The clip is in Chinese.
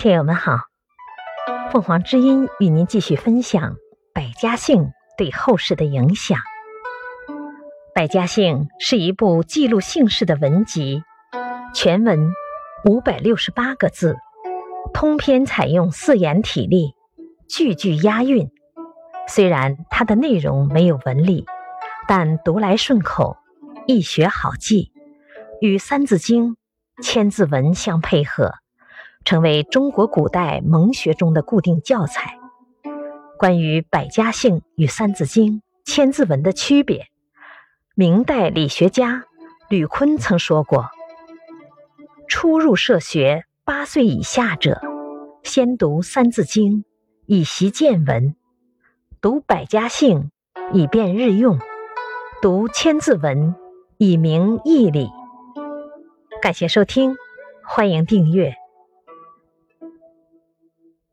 听友们好，凤凰之音与您继续分享《百家姓》对后世的影响。《百家姓》是一部记录姓氏的文集，全文五百六十八个字，通篇采用四言体例，句句押韵。虽然它的内容没有文理，但读来顺口，易学好记，与《三字经》千字文相配合，成为中国古代蒙学中的固定教材。关于百家姓与《三字经》千字文的区别，明代理学家吕坤曾说过：“初入社学八岁以下者，先读《三字经》，以习见闻。”读百家姓，以便日用；读千字文，以明义理。感谢收听，欢迎订阅。